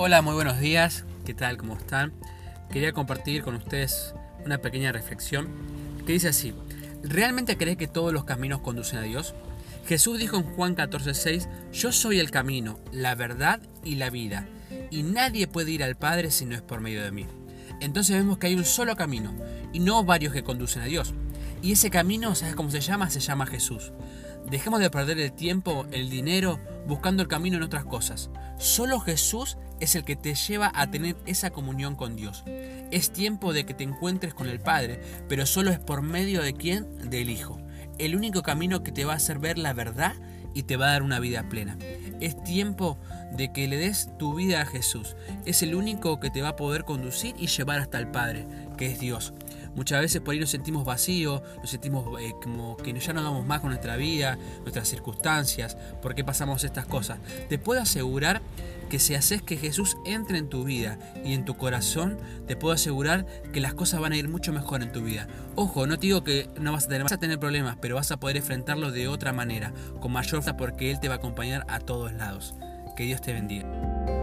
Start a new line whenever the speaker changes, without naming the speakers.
Hola, muy buenos días. ¿Qué tal? ¿Cómo están? Quería compartir con ustedes una pequeña reflexión que dice así. ¿Realmente crees que todos los caminos conducen a Dios? Jesús dijo en Juan 14:6, Yo soy el camino, la verdad y la vida, y nadie puede ir al Padre si no es por medio de mí. Entonces vemos que hay un solo camino, y no varios que conducen a Dios. Y ese camino, ¿sabes cómo se llama? Se llama Jesús. Dejemos de perder el tiempo, el dinero, buscando el camino en otras cosas. Solo Jesús es el que te lleva a tener esa comunión con Dios. Es tiempo de que te encuentres con el Padre, pero solo es por medio de quién? Del Hijo. El único camino que te va a hacer ver la verdad y te va a dar una vida plena. Es tiempo de que le des tu vida a Jesús. Es el único que te va a poder conducir y llevar hasta el Padre, que es Dios. Muchas veces por ahí nos sentimos vacíos, nos sentimos eh, como que ya no damos más con nuestra vida, nuestras circunstancias, por qué pasamos estas cosas. Te puedo asegurar que si haces que Jesús entre en tu vida y en tu corazón, te puedo asegurar que las cosas van a ir mucho mejor en tu vida. Ojo, no te digo que no vas a tener, vas a tener problemas, pero vas a poder enfrentarlo de otra manera, con mayor fuerza porque Él te va a acompañar a todos lados. Que Dios te bendiga.